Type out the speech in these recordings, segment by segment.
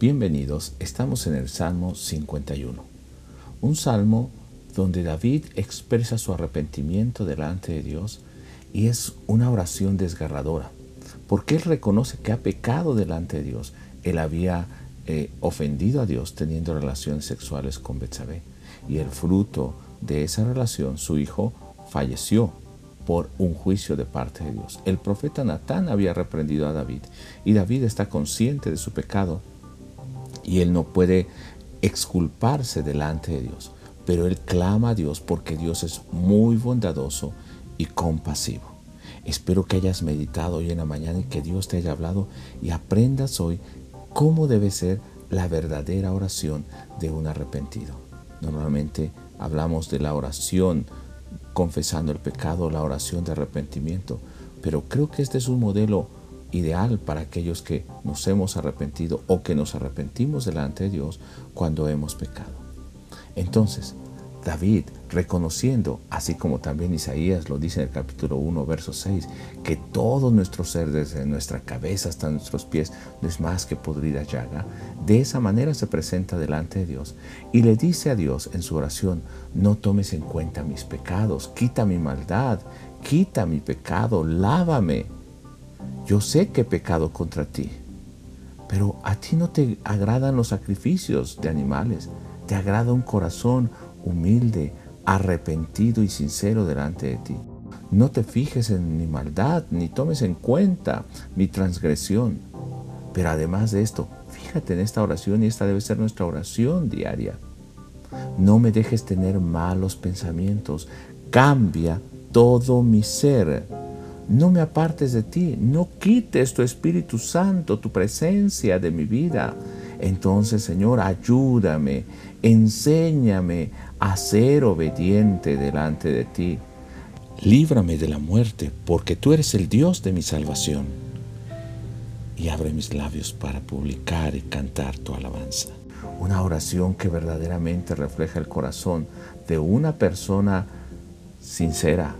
Bienvenidos, estamos en el Salmo 51, un salmo donde David expresa su arrepentimiento delante de Dios y es una oración desgarradora, porque él reconoce que ha pecado delante de Dios. Él había eh, ofendido a Dios teniendo relaciones sexuales con Betsabé y el fruto de esa relación, su hijo falleció por un juicio de parte de Dios. El profeta Natán había reprendido a David y David está consciente de su pecado y él no puede exculparse delante de Dios, pero él clama a Dios porque Dios es muy bondadoso y compasivo. Espero que hayas meditado hoy en la mañana y que Dios te haya hablado y aprendas hoy cómo debe ser la verdadera oración de un arrepentido. Normalmente hablamos de la oración confesando el pecado, la oración de arrepentimiento, pero creo que este es un modelo ideal para aquellos que nos hemos arrepentido o que nos arrepentimos delante de Dios cuando hemos pecado. Entonces, David, reconociendo, así como también Isaías lo dice en el capítulo 1, verso 6, que todo nuestro ser, desde nuestra cabeza hasta nuestros pies, no es más que podrida llaga, de esa manera se presenta delante de Dios y le dice a Dios en su oración, no tomes en cuenta mis pecados, quita mi maldad, quita mi pecado, lávame yo sé que he pecado contra ti, pero a ti no te agradan los sacrificios de animales, te agrada un corazón humilde, arrepentido y sincero delante de ti. No te fijes en mi maldad, ni tomes en cuenta mi transgresión. Pero además de esto, fíjate en esta oración y esta debe ser nuestra oración diaria. No me dejes tener malos pensamientos. Cambia todo mi ser no me apartes de ti, no quites tu Espíritu Santo, tu presencia de mi vida. Entonces, Señor, ayúdame, enséñame a ser obediente delante de ti. Líbrame de la muerte, porque tú eres el Dios de mi salvación. Y abre mis labios para publicar y cantar tu alabanza. Una oración que verdaderamente refleja el corazón de una persona sincera,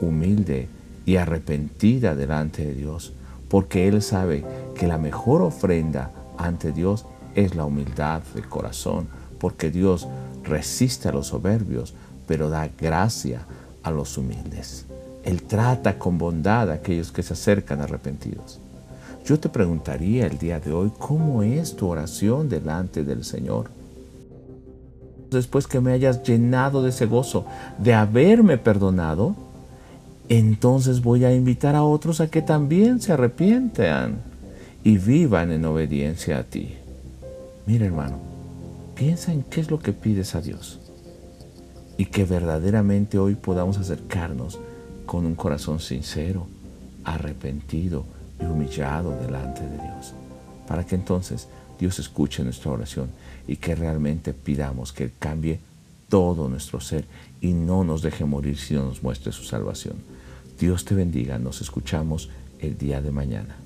humilde, y arrepentida delante de Dios, porque Él sabe que la mejor ofrenda ante Dios es la humildad del corazón, porque Dios resiste a los soberbios, pero da gracia a los humildes. Él trata con bondad a aquellos que se acercan arrepentidos. Yo te preguntaría el día de hoy, ¿cómo es tu oración delante del Señor? Después que me hayas llenado de ese gozo de haberme perdonado, entonces voy a invitar a otros a que también se arrepientan y vivan en obediencia a ti. Mira hermano, piensa en qué es lo que pides a Dios y que verdaderamente hoy podamos acercarnos con un corazón sincero, arrepentido y humillado delante de Dios, para que entonces Dios escuche nuestra oración y que realmente pidamos que cambie todo nuestro ser y no nos deje morir si no nos muestre su salvación. Dios te bendiga, nos escuchamos el día de mañana.